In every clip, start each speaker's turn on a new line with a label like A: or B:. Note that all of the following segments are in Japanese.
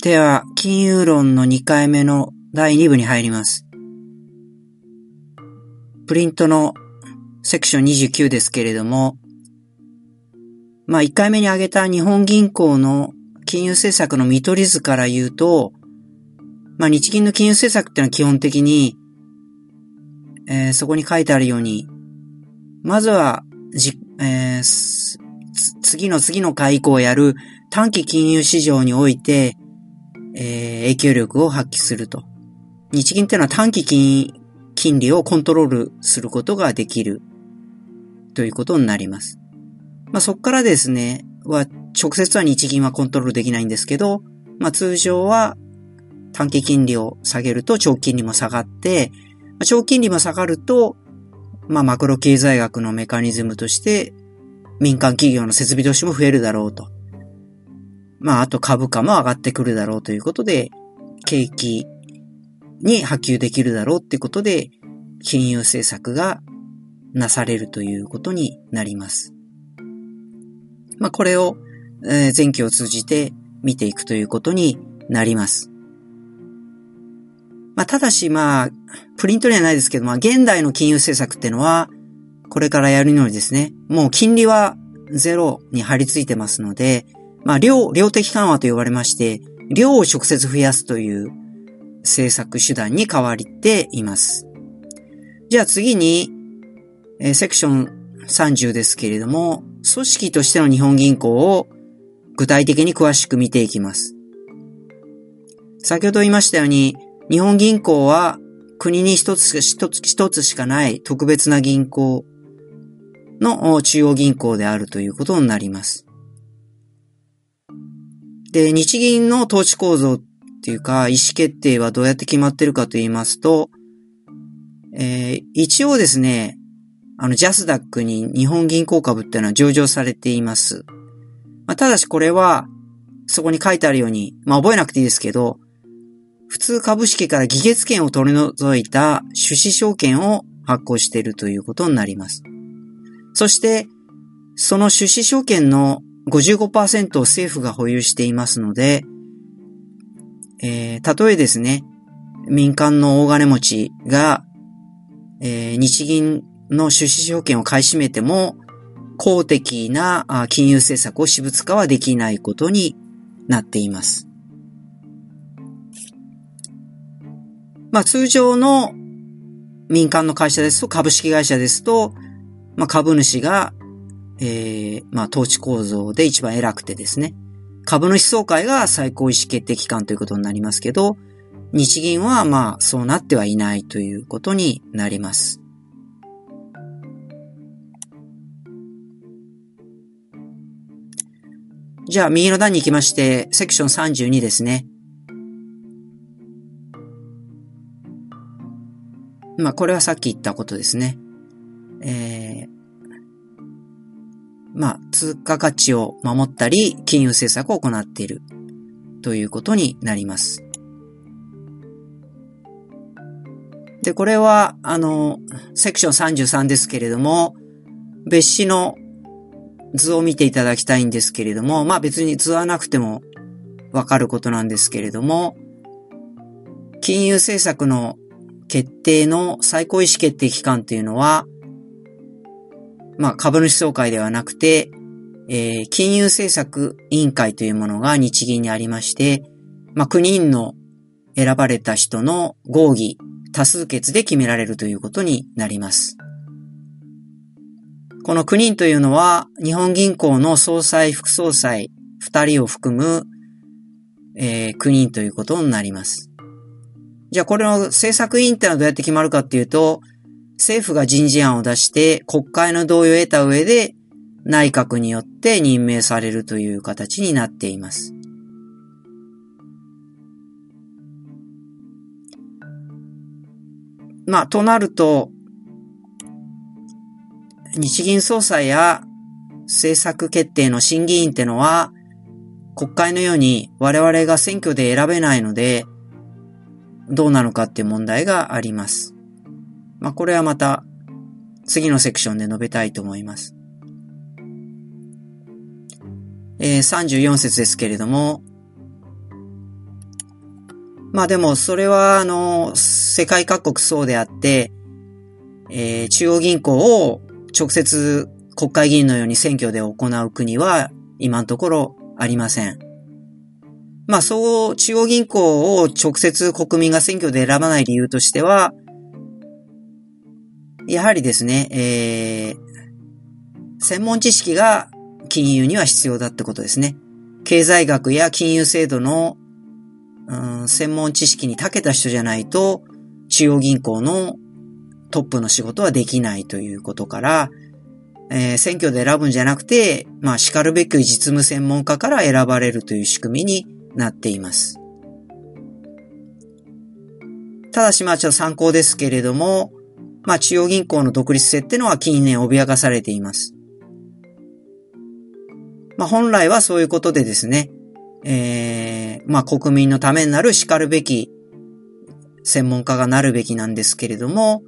A: では、金融論の2回目の第2部に入ります。プリントのセクション29ですけれども、まあ1回目に挙げた日本銀行の金融政策の見取り図から言うと、まあ日銀の金融政策っていうのは基本的に、えー、そこに書いてあるように、まずは、じ、えー、次の次の会以降やる短期金融市場において、えー、影響力を発揮すると。日銀っていうのは短期金、金利をコントロールすることができるということになります。まあ、そこからですね、は、直接は日銀はコントロールできないんですけど、まあ、通常は短期金利を下げると長期金利も下がって、長期金利も下がると、まあ、マクロ経済学のメカニズムとして、民間企業の設備投資も増えるだろうと。まあ、あと株価も上がってくるだろうということで、景気に波及できるだろうってことで、金融政策がなされるということになります。まあ、これを、えー、前期を通じて見ていくということになります。まあ、ただし、まあ、プリントにはないですけど、まあ、現代の金融政策ってのは、これからやるのにですね、もう金利はゼロに張り付いてますので、まあ、量、量的緩和と呼ばれまして、量を直接増やすという政策手段に変わっています。じゃあ次に、えー、セクション30ですけれども、組織としての日本銀行を具体的に詳しく見ていきます。先ほど言いましたように、日本銀行は国に一つ一つ一つしかない特別な銀行の中央銀行であるということになります。で、日銀の統治構造っていうか、意思決定はどうやって決まってるかと言いますと、えー、一応ですね、あの、ジャスダックに日本銀行株っていうのは上場されています。まあ、ただしこれは、そこに書いてあるように、まあ、覚えなくていいですけど、普通株式から議決権を取り除いた種子証券を発行しているということになります。そして、その種子証券の55%を政府が保有していますので、えー、たとえですね、民間の大金持ちが、えー、日銀の出資証券を買い占めても、公的な金融政策を私物化はできないことになっています。まあ通常の民間の会社ですと、株式会社ですと、まあ株主がえー、まあ、統治構造で一番偉くてですね、株主総会が最高意思決定機関ということになりますけど、日銀はまあ、そうなってはいないということになります。じゃあ、右の段に行きまして、セクション32ですね。まあ、これはさっき言ったことですね。えー、まあ、通貨価値を守ったり、金融政策を行っているということになります。で、これは、あの、セクション33ですけれども、別紙の図を見ていただきたいんですけれども、まあ別に図はなくてもわかることなんですけれども、金融政策の決定の最高意思決定機関というのは、まあ、株主総会ではなくて、えー、金融政策委員会というものが日銀にありまして、まあ、9人の選ばれた人の合議、多数決で決められるということになります。この9人というのは、日本銀行の総裁、副総裁2人を含む、えー、9人ということになります。じゃあこれの政策委員ってのはどうやって決まるかっていうと、政府が人事案を出して国会の同意を得た上で内閣によって任命されるという形になっています。まあ、となると、日銀総裁や政策決定の審議員ってのは、国会のように我々が選挙で選べないので、どうなのかっていう問題があります。まあ、これはまた次のセクションで述べたいと思います。えー、34節ですけれども、まあでもそれはあの、世界各国そうであって、えー、中央銀行を直接国会議員のように選挙で行う国は今のところありません。まあそう、中央銀行を直接国民が選挙で選ばない理由としては、やはりですね、えー、専門知識が金融には必要だってことですね。経済学や金融制度の、うん、専門知識に長けた人じゃないと、中央銀行のトップの仕事はできないということから、えー、選挙で選ぶんじゃなくて、まあ、叱るべき実務専門家から選ばれるという仕組みになっています。ただしまあちょっと参考ですけれども、まあ中央銀行の独立性っていうのは近年脅かされています。まあ本来はそういうことでですね、えー、まあ国民のためになる叱るべき専門家がなるべきなんですけれども、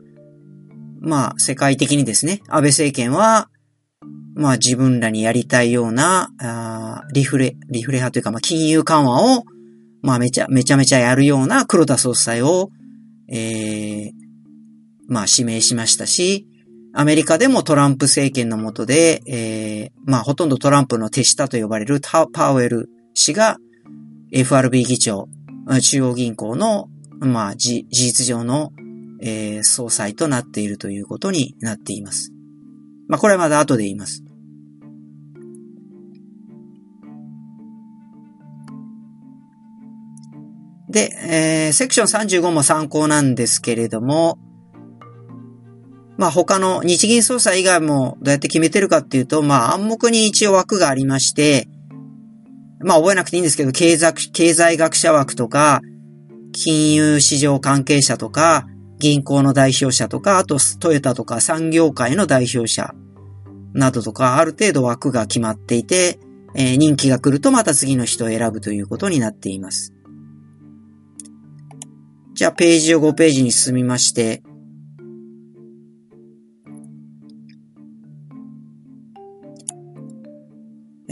A: まあ、世界的にですね、安倍政権は、まあ自分らにやりたいような、あリフレ、リフレ派というか、まあ金融緩和を、まあめちゃ、めちゃめちゃやるような黒田総裁を、えー、まあ指名しましたし、アメリカでもトランプ政権の下で、えー、まあほとんどトランプの手下と呼ばれるパウエル氏が FRB 議長、中央銀行の、まあ事実上のえー、総裁となっているということになっています。まあ、これはまだ後で言います。で、えー、セクション35も参考なんですけれども、まあ他の日銀総裁以外もどうやって決めてるかっていうと、まあ暗黙に一応枠がありまして、まあ覚えなくていいんですけど、経済経済学者枠とか、金融市場関係者とか、銀行の代表者とか、あとトヨタとか産業界の代表者などとか、ある程度枠が決まっていて、えー、人気が来るとまた次の人を選ぶということになっています。じゃあ、ページを5ページに進みまして、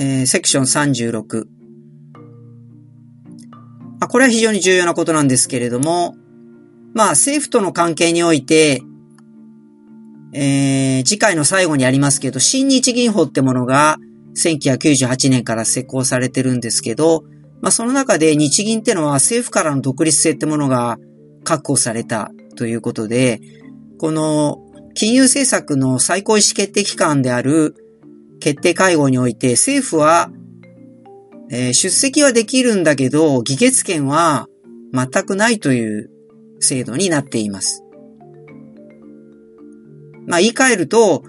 A: えー、セクション36。あ、これは非常に重要なことなんですけれども、まあ政府との関係において、えー、次回の最後にありますけど、新日銀法ってものが1998年から施行されてるんですけど、まあその中で日銀ってのは政府からの独立性ってものが確保されたということで、この金融政策の最高意思決定機関である決定会合において政府は、えー、出席はできるんだけど、議決権は全くないという制度になっています。まあ言い換えると、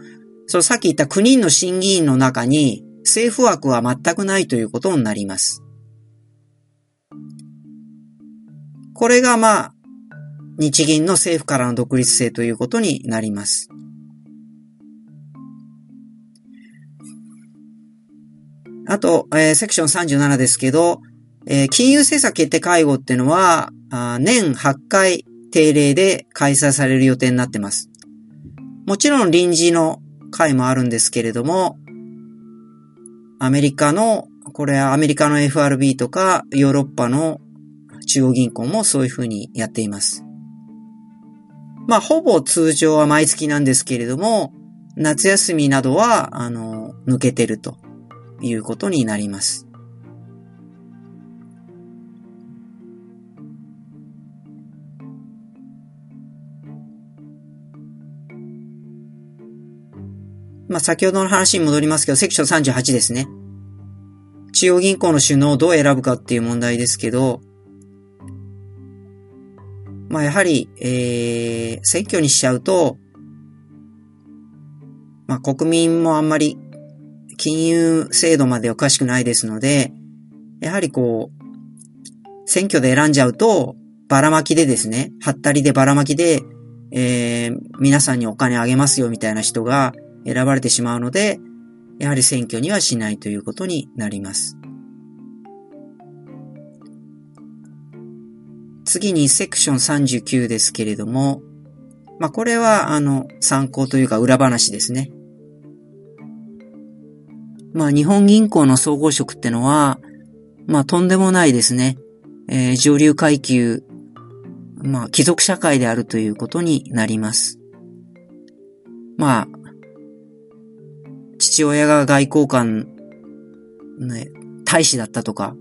A: そのさっき言った9人の審議員の中に政府枠は全くないということになります。これがまあ、日銀の政府からの独立性ということになります。あと、えー、セクション37ですけど、えー、金融政策決定会合っていうのは、年8回定例で開催される予定になってます。もちろん臨時の会もあるんですけれども、アメリカの、これはアメリカの FRB とかヨーロッパの中央銀行もそういうふうにやっています。まあ、ほぼ通常は毎月なんですけれども、夏休みなどは、あの、抜けてるということになります。まあ、先ほどの話に戻りますけど、セクション38ですね。中央銀行の首脳をどう選ぶかっていう問題ですけど、まあ、やはり、えー、選挙にしちゃうと、まあ、国民もあんまり金融制度までおかしくないですので、やはりこう、選挙で選んじゃうと、ばらまきでですね、はったりでばらまきで、えー、皆さんにお金あげますよみたいな人が、選ばれてしまうので、やはり選挙にはしないということになります。次にセクション39ですけれども、まあ、これは、あの、参考というか裏話ですね。まあ、日本銀行の総合職ってのは、まあ、とんでもないですね。えー、上流階級まあ、貴族社会であるということになります。まあ、父親が外交官、ね、大使だったとか、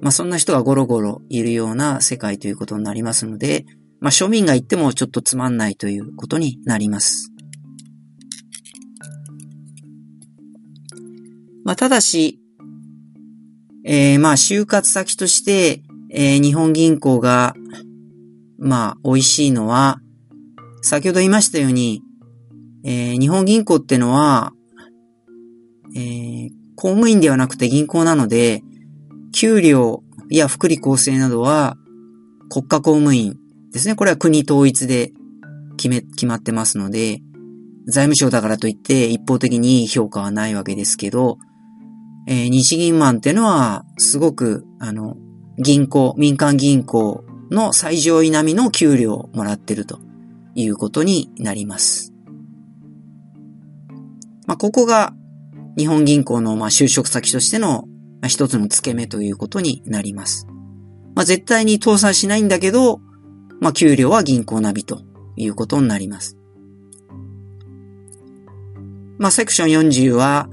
A: まあそんな人がゴロゴロいるような世界ということになりますので、まあ庶民が言ってもちょっとつまんないということになります。まあただし、えー、まあ就活先として、えー、日本銀行が、まあ美味しいのは、先ほど言いましたように、えー、日本銀行ってのは、えー、公務員ではなくて銀行なので、給料や福利厚生などは国家公務員ですね。これは国統一で決め、決まってますので、財務省だからといって一方的に評価はないわけですけど、えー、日銀マンっていうのはすごく、あの、銀行、民間銀行の最上位並みの給料をもらってるということになります。まあ、ここが日本銀行のまあ就職先としての一つの付け目ということになります。まあ、絶対に倒産しないんだけど、まあ、給料は銀行ナビということになります。まあ、セクション40は、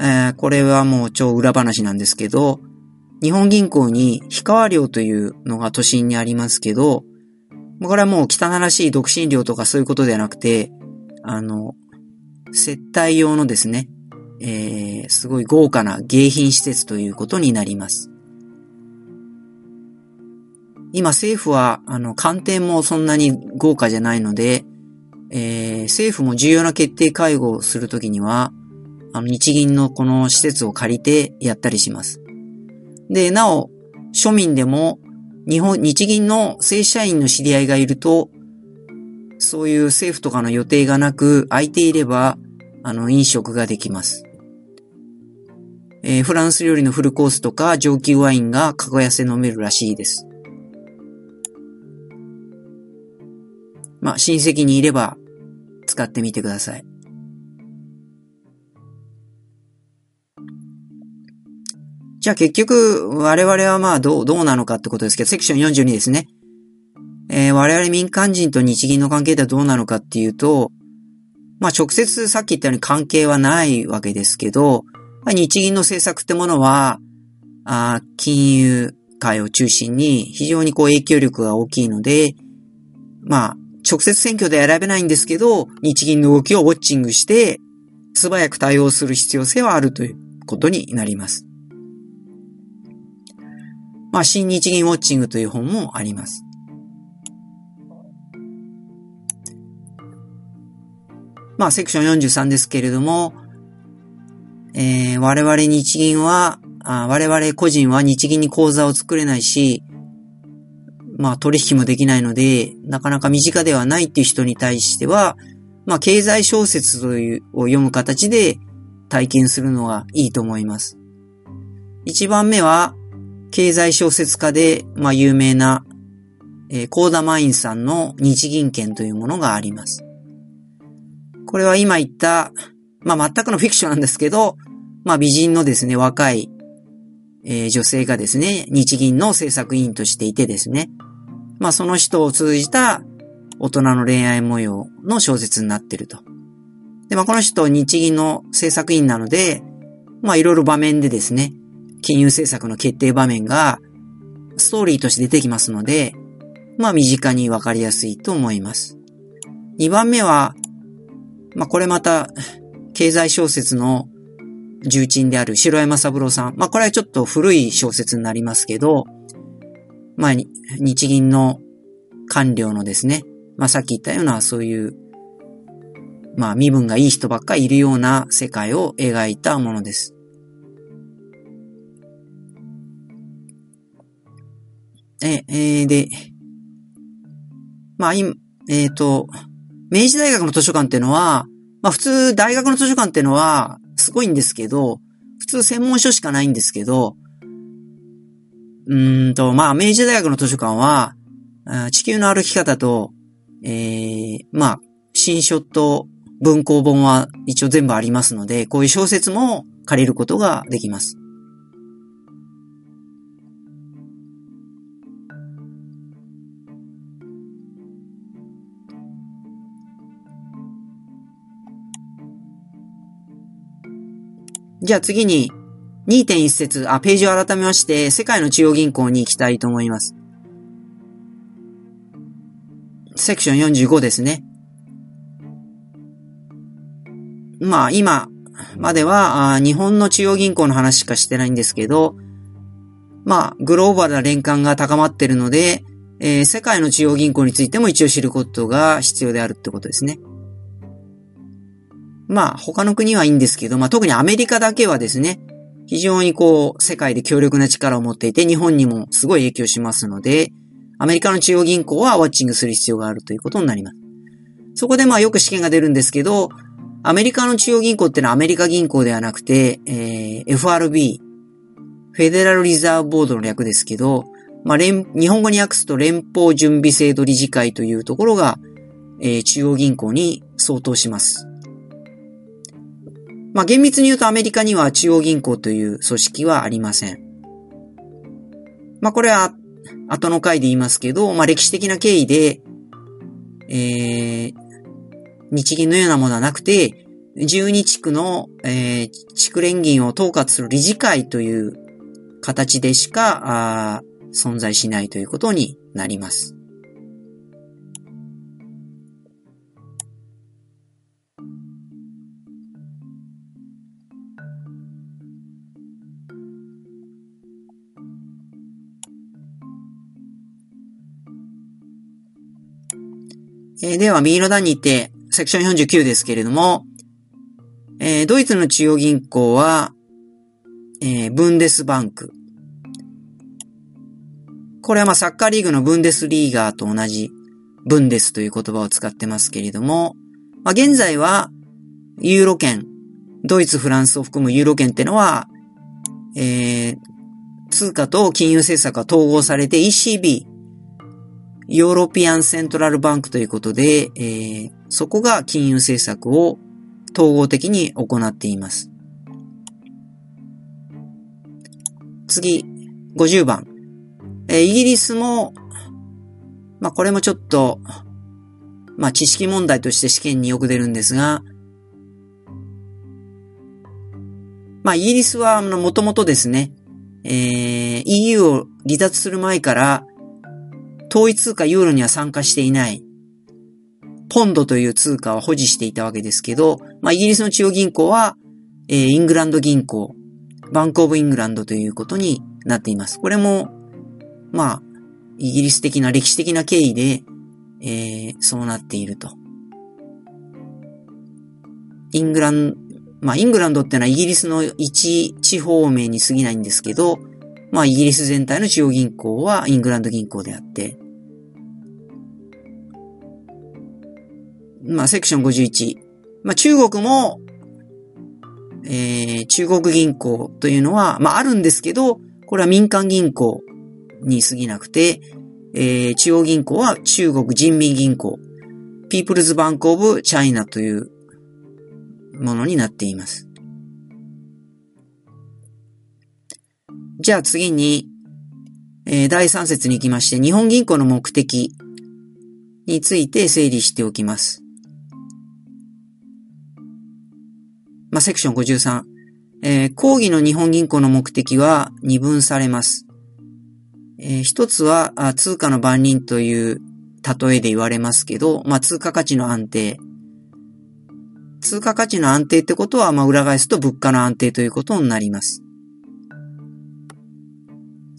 A: えー、これはもう超裏話なんですけど、日本銀行に氷川寮というのが都心にありますけど、これはもう汚らしい独身寮とかそういうことではなくて、あの、接待用のですね、えー、すごい豪華な迎賓施設ということになります。今政府は、あの、官邸もそんなに豪華じゃないので、えー、政府も重要な決定会合をするときには、あの、日銀のこの施設を借りてやったりします。で、なお、庶民でも、日本、日銀の正社員の知り合いがいると、そういう政府とかの予定がなく、空いていれば、あの、飲食ができます。えー、フランス料理のフルコースとか上級ワインがかごやせ飲めるらしいです。まあ、親戚にいれば使ってみてください。じゃあ結局、我々はまあどう、どうなのかってことですけど、セクション42ですね。えー、我々民間人と日銀の関係ではどうなのかっていうと、まあ直接さっき言ったように関係はないわけですけど、まあ、日銀の政策ってものは、あ金融界を中心に非常にこう影響力が大きいので、まあ直接選挙で選べないんですけど、日銀の動きをウォッチングして、素早く対応する必要性はあるということになります。まあ、新日銀ウォッチングという本もあります。まあ、セクション43ですけれども、えー、我々日銀はあ、我々個人は日銀に口座を作れないし、まあ取引もできないので、なかなか身近ではないっていう人に対しては、まあ経済小説というを読む形で体験するのがいいと思います。一番目は、経済小説家で、まあ有名な、えー、コーダマインさんの日銀券というものがあります。これは今言った、まあ、全くのフィクションなんですけど、まあ、美人のですね、若い、えー、女性がですね、日銀の政策委員としていてですね、まあ、その人を通じた大人の恋愛模様の小説になっていると。で、まあ、この人日銀の政策委員なので、まあ、いろいろ場面でですね、金融政策の決定場面がストーリーとして出てきますので、まあ、身近にわかりやすいと思います。2番目は、まあ、これまた、経済小説の重鎮である白山三郎さん。まあ、これはちょっと古い小説になりますけど、まあ、日銀の官僚のですね、まあ、さっき言ったようなそういう、まあ、身分がいい人ばっかりいるような世界を描いたものです。え、えー、で、まあ、今、えっ、ー、と、明治大学の図書館っていうのは、まあ普通大学の図書館っていうのはすごいんですけど、普通専門書しかないんですけど、うんと、まあ明治大学の図書館は、地球の歩き方と、えー、まあ、新書と文庫本は一応全部ありますので、こういう小説も借りることができます。じゃあ次に2.1節、あ、ページを改めまして、世界の中央銀行に行きたいと思います。セクション45ですね。まあ今までは日本の中央銀行の話しかしてないんですけど、まあグローバルな連関が高まってるので、えー、世界の中央銀行についても一応知ることが必要であるってことですね。まあ他の国はいいんですけど、まあ特にアメリカだけはですね、非常にこう世界で強力な力を持っていて日本にもすごい影響しますので、アメリカの中央銀行はウォッチングする必要があるということになります。そこでまあよく試験が出るんですけど、アメリカの中央銀行ってのはアメリカ銀行ではなくて、えー、FRB、フェデラルリザーブボードの略ですけど、まあ、連、日本語に訳すと連邦準備制度理事会というところが、えー、中央銀行に相当します。まあ、厳密に言うとアメリカには中央銀行という組織はありません。まあ、これは後の回で言いますけど、まあ、歴史的な経緯で、えー、日銀のようなものはなくて、12地区の、えー、地区連銀を統括する理事会という形でしか、存在しないということになります。えー、では、右の段に行って、セクション49ですけれども、えー、ドイツの中央銀行は、えー、ブンデスバンク。これはまあサッカーリーグのブンデスリーガーと同じブンデスという言葉を使ってますけれども、まあ、現在はユーロ圏、ドイツ、フランスを含むユーロ圏ってのは、えー、通貨と金融政策が統合されて ECB、 European Central Bank ということで、えー、そこが金融政策を統合的に行っています。次、50番。えー、イギリスも、まあ、これもちょっと、まあ、知識問題として試験によく出るんですが、まあ、イギリスは、あのもともとですね、えー、EU を離脱する前から、統一通貨ユーロには参加していない、ポンドという通貨は保持していたわけですけど、まあ、イギリスの中央銀行は、えー、イングランド銀行、バンクオブイングランドということになっています。これも、まあ、イギリス的な歴史的な経緯で、えー、そうなっていると。イングラン、まあ、イングランドってのはイギリスの一地方名に過ぎないんですけど、まあ、イギリス全体の中央銀行はイングランド銀行であって、まあ、セクション51。まあ、中国も、えー、中国銀行というのは、まあ、あるんですけど、これは民間銀行に過ぎなくて、えー、中央銀行は中国人民銀行、ピープルズバンクオブチャイナというものになっています。じゃあ次に、えー、第3節に行きまして、日本銀行の目的について整理しておきます。まあ、セクション53。えー、講義の日本銀行の目的は二分されます。えー、一つは通貨の番人という例えで言われますけど、まあ、通貨価値の安定。通貨価値の安定ってことは、まあ、裏返すと物価の安定ということになります。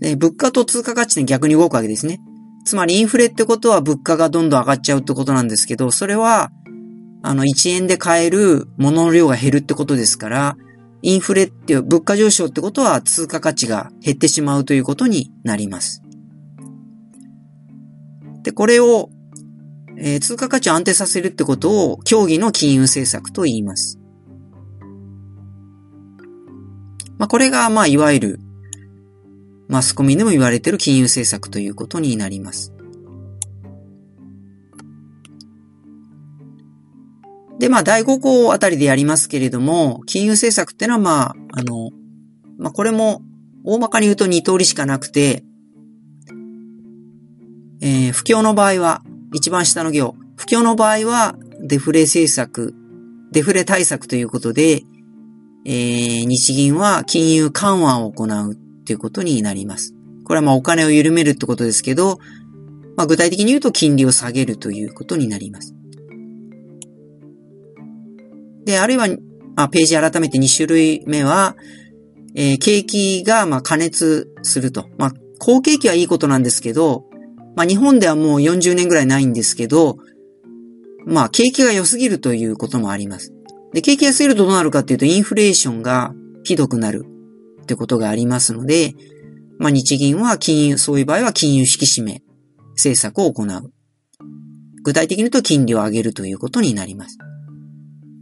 A: で、物価と通貨価値って逆に動くわけですね。つまりインフレってことは物価がどんどん上がっちゃうってことなんですけど、それはあの、1円で買える物の量が減るってことですから、インフレっていう物価上昇ってことは通貨価値が減ってしまうということになります。で、これを、えー、通貨価値を安定させるってことを競技の金融政策と言います。まあ、これが、まあ、いわゆる、マスコミでも言われている金融政策ということになります。で、まあ、第5項あたりでやりますけれども、金融政策ってのは、まあ、あの、まあ、これも、大まかに言うと2通りしかなくて、えー、不況の場合は、一番下の行、不況の場合は、デフレ政策、デフレ対策ということで、えー、日銀は金融緩和を行うっていうことになります。これはまあお金を緩めるってことですけど、まあ具体的に言うと金利を下げるということになります。で、あるいは、あ、ページ改めて2種類目は、えー、景気がまあ加熱すると。まあ、好景気はいいことなんですけど、まあ日本ではもう40年ぐらいないんですけど、まあ景気が良すぎるということもあります。で、景気が過ぎるとどうなるかっていうと、インフレーションがひどくなるってことがありますので、まあ日銀は金融、そういう場合は金融引き締め政策を行う。具体的に言うと金利を上げるということになります。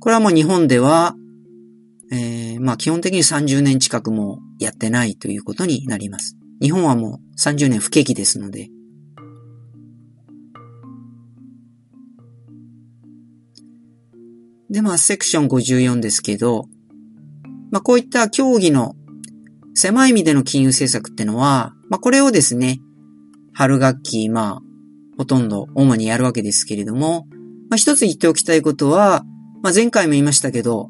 A: これはもう日本では、えー、まあ基本的に30年近くもやってないということになります。日本はもう30年不景気ですので、で、まあ、セクション54ですけど、まあ、こういった競技の狭い意味での金融政策ってのは、まあ、これをですね、春学期、まあ、ほとんど主にやるわけですけれども、まあ、一つ言っておきたいことは、まあ、前回も言いましたけど、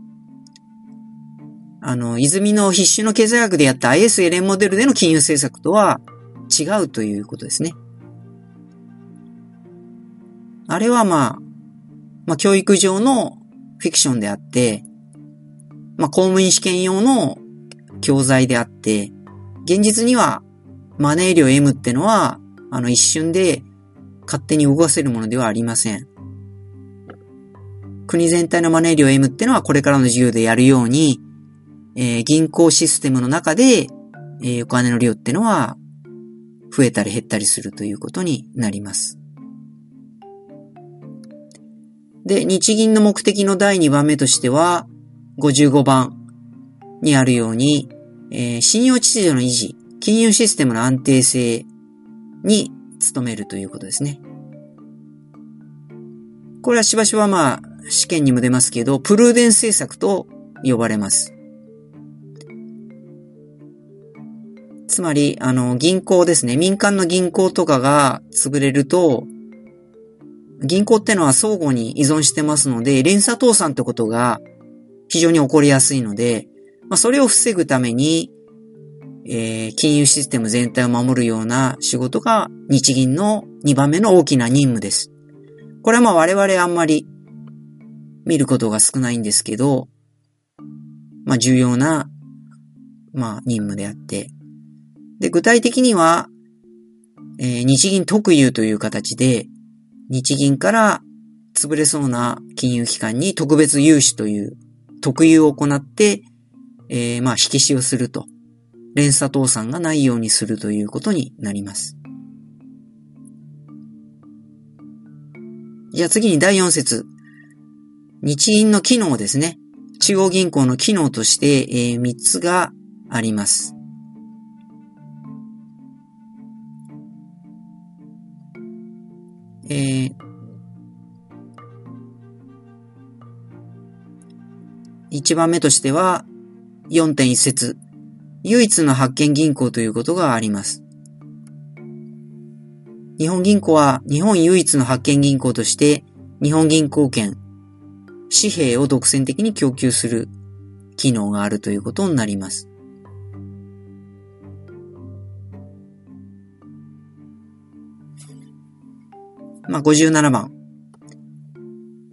A: あの、泉の必修の経済学でやった IS-LN モデルでの金融政策とは違うということですね。あれはまあ、まあ教育上のフィクションであって、まあ、公務員試験用の教材であって、現実にはマネー量 M ってのは、あの一瞬で勝手に動かせるものではありません。国全体のマネー量 M ってのはこれからの授業でやるように、えー、銀行システムの中で、えー、お金の量ってのは増えたり減ったりするということになります。で、日銀の目的の第2番目としては、55番にあるように、えー、信用秩序の維持、金融システムの安定性に努めるということですね。これはしばしばまあ、試験にも出ますけど、プルーデン政策と呼ばれます。つまり、あの、銀行ですね。民間の銀行とかが潰れると、銀行ってのは相互に依存してますので、連鎖倒産ってことが非常に起こりやすいので、まあ、それを防ぐために、えー、金融システム全体を守るような仕事が日銀の2番目の大きな任務です。これはまあ我々あんまり見ることが少ないんですけど、まあ重要な、まあ任務であって。で、具体的には、えー、日銀特有という形で、日銀から潰れそうな金融機関に特別融資という特有を行って、えー、まあ、引き潮すると。連鎖倒産がないようにするということになります。じゃあ次に第4節。日銀の機能ですね。中央銀行の機能として、えー、3つがあります。えー、一番目としては、4.1節。唯一の発見銀行ということがあります。日本銀行は日本唯一の発見銀行として日本銀行券、紙幣を独占的に供給する機能があるということになります。まあ、57番。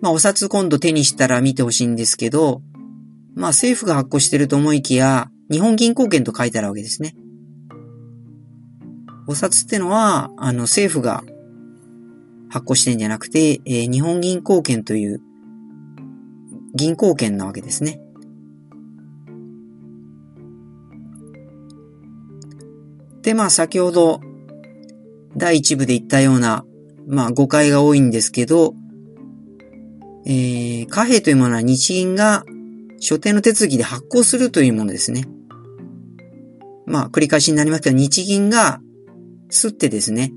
A: まあ、お札今度手にしたら見てほしいんですけど、まあ、政府が発行してると思いきや、日本銀行券と書いてあるわけですね。お札ってのは、あの、政府が発行してんじゃなくて、えー、日本銀行券という銀行券なわけですね。で、まあ先ほど第一部で言ったようなまあ誤解が多いんですけど、えー、貨幣というものは日銀が所定の手続きで発行するというものですね。まあ繰り返しになりますけど、日銀が吸ってですね、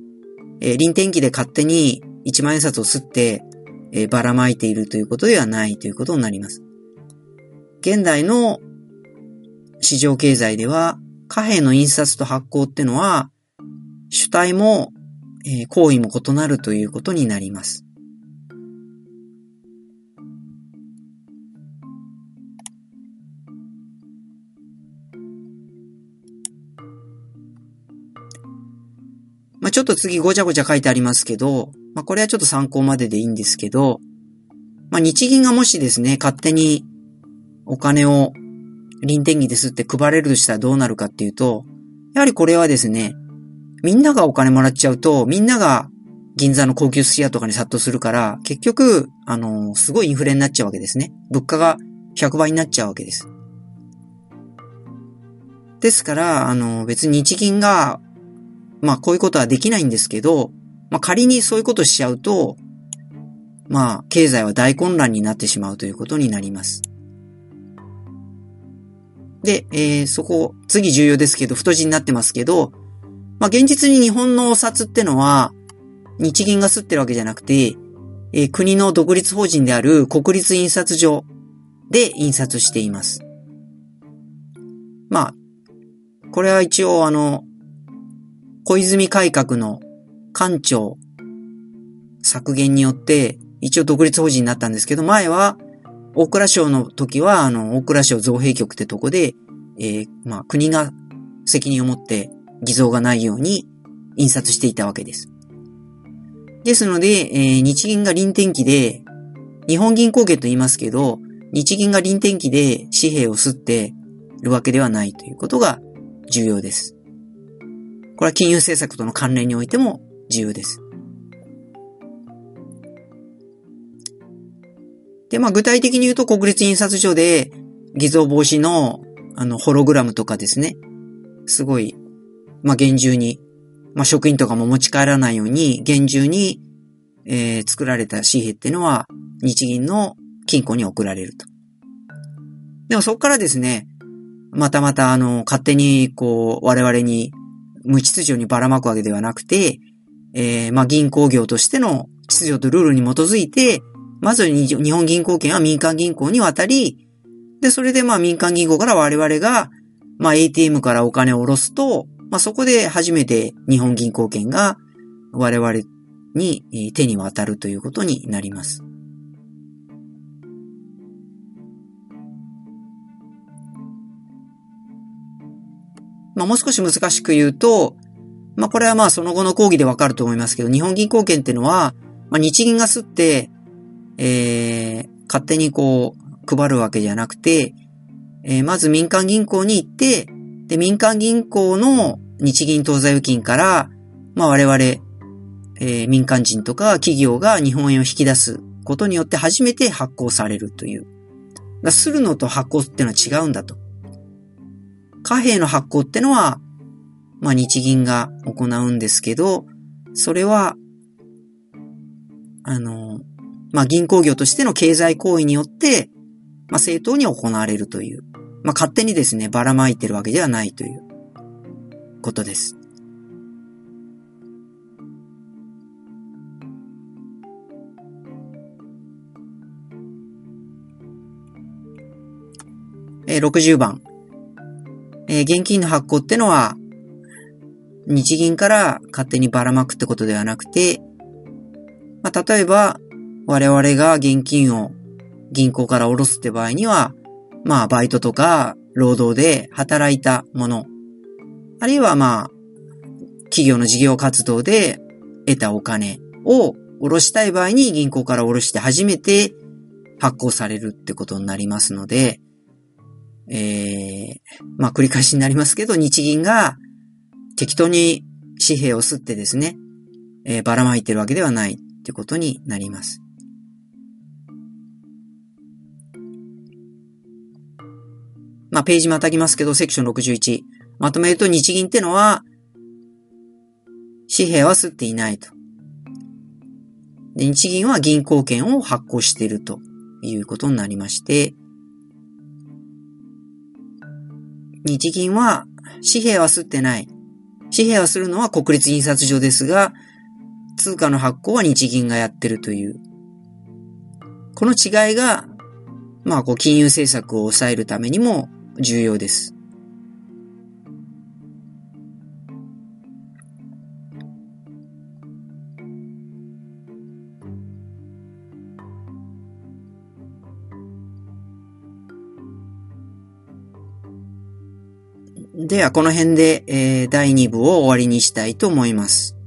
A: えー、臨転機で勝手に一万円札を吸って、えー、ばらまいているということではないということになります。現代の市場経済では、貨幣の印刷と発行ってのは、主体もえー、行為も異なるということになります。まあ、ちょっと次ごちゃごちゃ書いてありますけど、まあ、これはちょっと参考まででいいんですけど、まあ、日銀がもしですね、勝手にお金を臨転機ですって配れるとしたらどうなるかっていうと、やはりこれはですね、みんながお金もらっちゃうと、みんなが銀座の高級寿司屋とかに殺到するから、結局、あの、すごいインフレになっちゃうわけですね。物価が100倍になっちゃうわけです。ですから、あの、別に日銀が、まあこういうことはできないんですけど、まあ仮にそういうことしちゃうと、まあ経済は大混乱になってしまうということになります。で、えー、そこ、次重要ですけど、太字になってますけど、まあ現実に日本のお札ってのは、日銀が吸ってるわけじゃなくて、えー、国の独立法人である国立印刷所で印刷しています。まあ、これは一応あの、小泉改革の官庁削減によって一応独立法人になったんですけど、前は大蔵省の時はあの、大蔵省造幣局ってとこで、えー、まあ国が責任を持って偽造がないように印刷していたわけです。ですので、えー、日銀が臨転機で、日本銀行券と言いますけど、日銀が臨転機で紙幣を吸っているわけではないということが重要です。これは金融政策との関連においても重要です。で、まあ具体的に言うと国立印刷所で偽造防止のあのホログラムとかですね、すごい、まあ厳重にまあ、職員とかも持ち帰らないように、厳重に、えー、作られた紙幣っていうのは、日銀の金庫に送られると。でもそこからですね、またまたあの、勝手にこう、我々に無秩序にばらまくわけではなくて、えー、まあ、銀行業としての秩序とルールに基づいて、まず日本銀行券は民間銀行に渡り、で、それでまあ民間銀行から我々が、まあ ATM からお金を下ろすと、まあ、そこで初めて日本銀行券が我々に手に渡るということになります。まあ、もう少し難しく言うと、まあ、これはまあその後の講義でわかると思いますけど、日本銀行券っていうのは、まあ、日銀が吸って、えー、勝手にこう、配るわけじゃなくて、えー、まず民間銀行に行って、で、民間銀行の日銀当座預金から、まあ我々、えー、民間人とか企業が日本円を引き出すことによって初めて発行されるという。が、するのと発行っていうのは違うんだと。貨幣の発行ってのは、まあ日銀が行うんですけど、それは、あの、まあ銀行業としての経済行為によって、まあ正当に行われるという。まあ勝手にですね、ばらまいてるわけではないという。ことです。えー、60番。えー、現金の発行ってのは、日銀から勝手にばらまくってことではなくて、まあ、例えば、我々が現金を銀行から下ろすって場合には、まあ、バイトとか、労働で働いたもの、あるいはまあ、企業の事業活動で得たお金を下ろしたい場合に銀行から下ろして初めて発行されるってことになりますので、えー、まあ繰り返しになりますけど、日銀が適当に紙幣を吸ってですね、えー、ばらまいてるわけではないってことになります。まあページまたぎますけど、セクション61。まとめると日銀ってのは、紙幣は吸っていないと。で、日銀は銀行券を発行しているということになりまして、日銀は紙幣は吸ってない。紙幣はするのは国立印刷所ですが、通貨の発行は日銀がやってるという。この違いが、まあ、こう、金融政策を抑えるためにも重要です。では、この辺で、えー、第2部を終わりにしたいと思います。